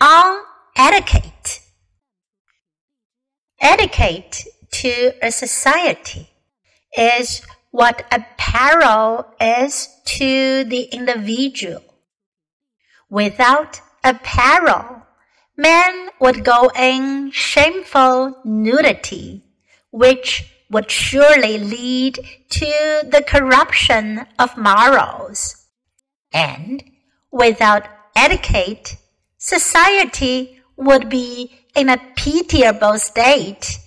on etiquette. Etiquette to a society is what apparel is to the individual. Without apparel, men would go in shameful nudity, which would surely lead to the corruption of morals. And without etiquette, society would be in a pitiable state,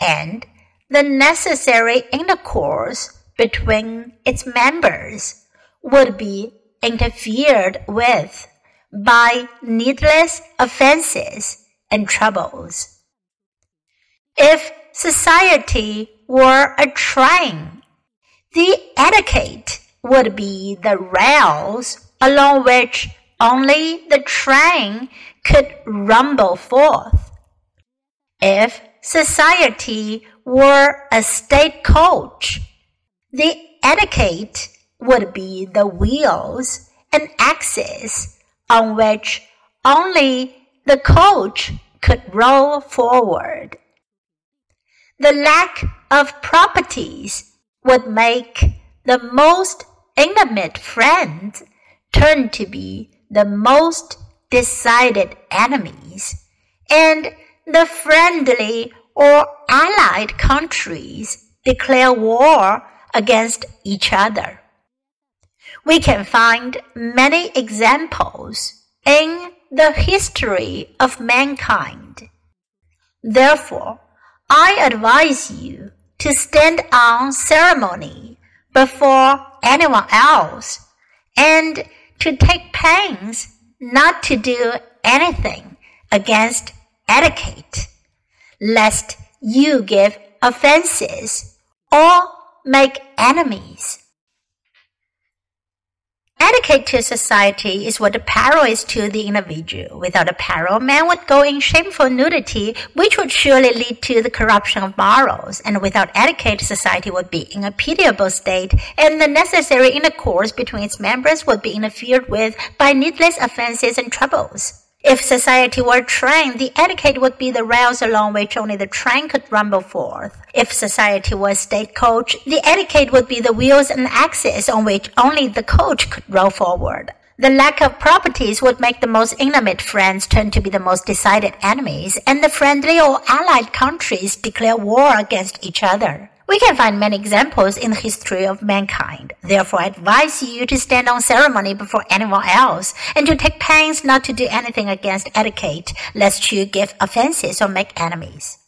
and the necessary intercourse between its members would be interfered with by needless offenses and troubles. If society were a train, the etiquette would be the rails along which only the train could rumble forth. If society were a state coach, the etiquette would be the wheels and axes on which only the coach could roll forward. The lack of properties would make the most intimate friends turn to be the most decided enemies, and the friendly or allied countries declare war against each other. We can find many examples in the history of mankind. Therefore, I advise you to stand on ceremony before anyone else and to take pains not to do anything against etiquette, lest you give offenses or make enemies. Etiquette to society is what apparel is to the individual. Without apparel, man would go in shameful nudity, which would surely lead to the corruption of morals. And without etiquette, society would be in a pitiable state, and the necessary intercourse between its members would be interfered with by needless offenses and troubles. If society were a train, the etiquette would be the rails along which only the train could rumble forth. If society were a state coach, the etiquette would be the wheels and axles on which only the coach could roll forward. The lack of properties would make the most intimate friends turn to be the most decided enemies, and the friendly or allied countries declare war against each other. We can find many examples in the history of mankind. Therefore, I advise you to stand on ceremony before anyone else and to take pains not to do anything against etiquette, lest you give offenses or make enemies.